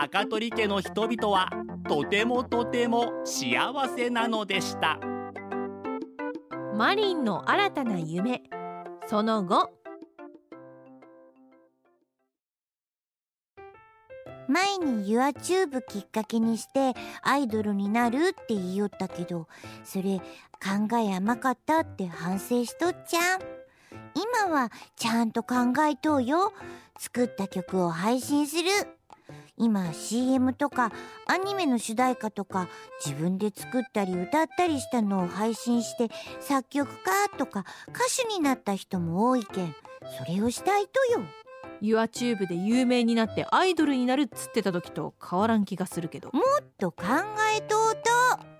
高取家の人々はとてもとても幸せなのでした。マリンの新たな夢。その後。前に YouTube きっかけにしてアイドルになるって言いよったけどそれ考え甘かったって反省しとっちゃん。今はちゃんと考えとうよ。作った曲を配信する今 CM とかアニメの主題歌とか自分で作ったり歌ったりしたのを配信して作曲家とか歌手になった人も多いけんそれをしたいとよ。YouTube で有名になってアイドルになるっつってた時と変わらん気がするけど。もっと考えとうと。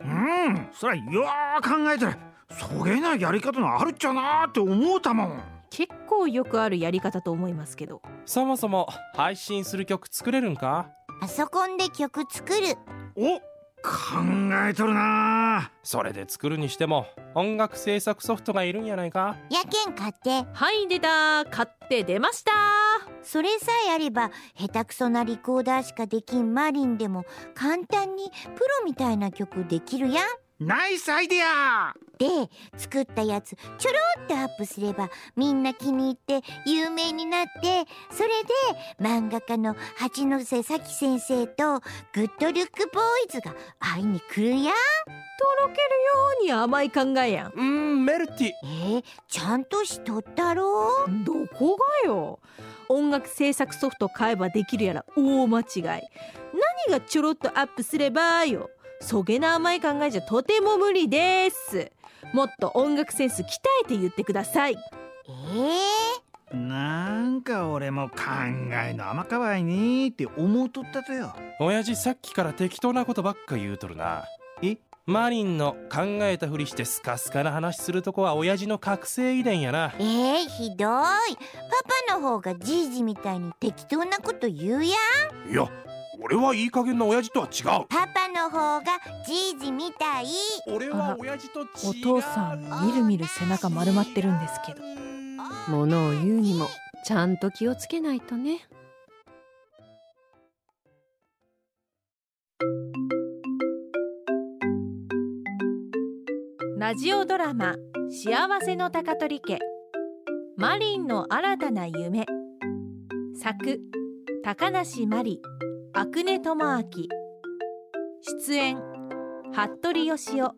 うんそりゃよー考えたらそげなやり方のあるっちゃなーって思うたもん結構よくあるやり方と思いますけど。そもそも配信する曲作れるんか？パソコンで曲作る。お考えとるな。それで作るにしても音楽制作ソフトがいるんやないか？やけん買って。はい出た買って出ましたそれさえあれば下手くそなリコーダーしかできんマリンでも簡単にプロみたいな曲できるやんナイスアイデアで作ったやつちょろっとアップすればみんな気に入って有名になってそれで漫画家の八戸咲先生とグッドルックボーイズが会いに来るやん。とろけるように甘い考えやん。うんメルティ。えー、ちゃんとしとったろ？どこがよ。音楽制作ソフト買えばできるやら大間違い。何がちょろっとアップすればよそげな甘い考えじゃとても無理です。もっと音楽センス鍛えて言ってください。えー、なんか俺も考えの甘かわいねって思うとったとよ。親父さっきから適当なことばっか言うとるな。え？マリンの考えたふりしてスカスカな話するとこは親父の覚醒遺伝やな。えー、ひどい。パパの方がじいじみたいに適当なこと言うやん。いや俺はいい加減な親父とは違う。パパの方がじいじみたい。俺は親父と違う。お父さんみるみる背中丸まってるんですけど。ものを言うにもちゃんと気をつけないとね。ラジオドラマ「幸せの高取家」マリンの新たな夢。作高梨真理阿久根智明出演服部義雄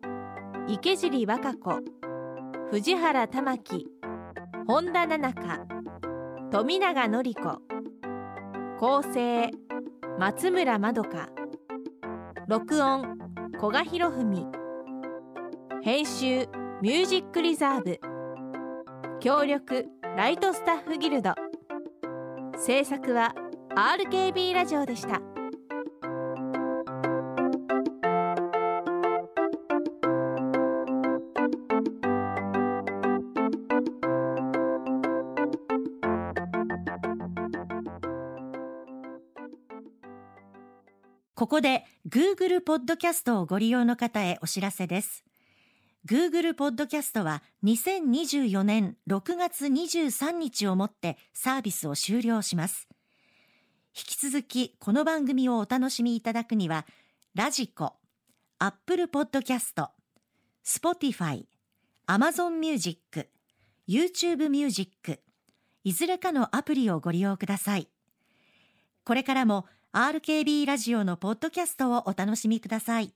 池尻和歌子藤原玉樹本田奈々香富永典子。構成松村まどか。録音古賀博文。編集ミュージックリザーブ。協力ライトスタッフギルド。制作は RKB ラジオでしたここで Google ポッドキャストをご利用の方へお知らせです。Google ポッドキャストは2024年6月23日をもってサービスを終了します。引き続きこの番組をお楽しみいただくには、 radiko、 Apple ポッドキャスト、 Spotify、 Amazon Music、YouTube Music、いずれかのアプリをご利用ください。これからも RKB ラジオのポッドキャストをお楽しみください。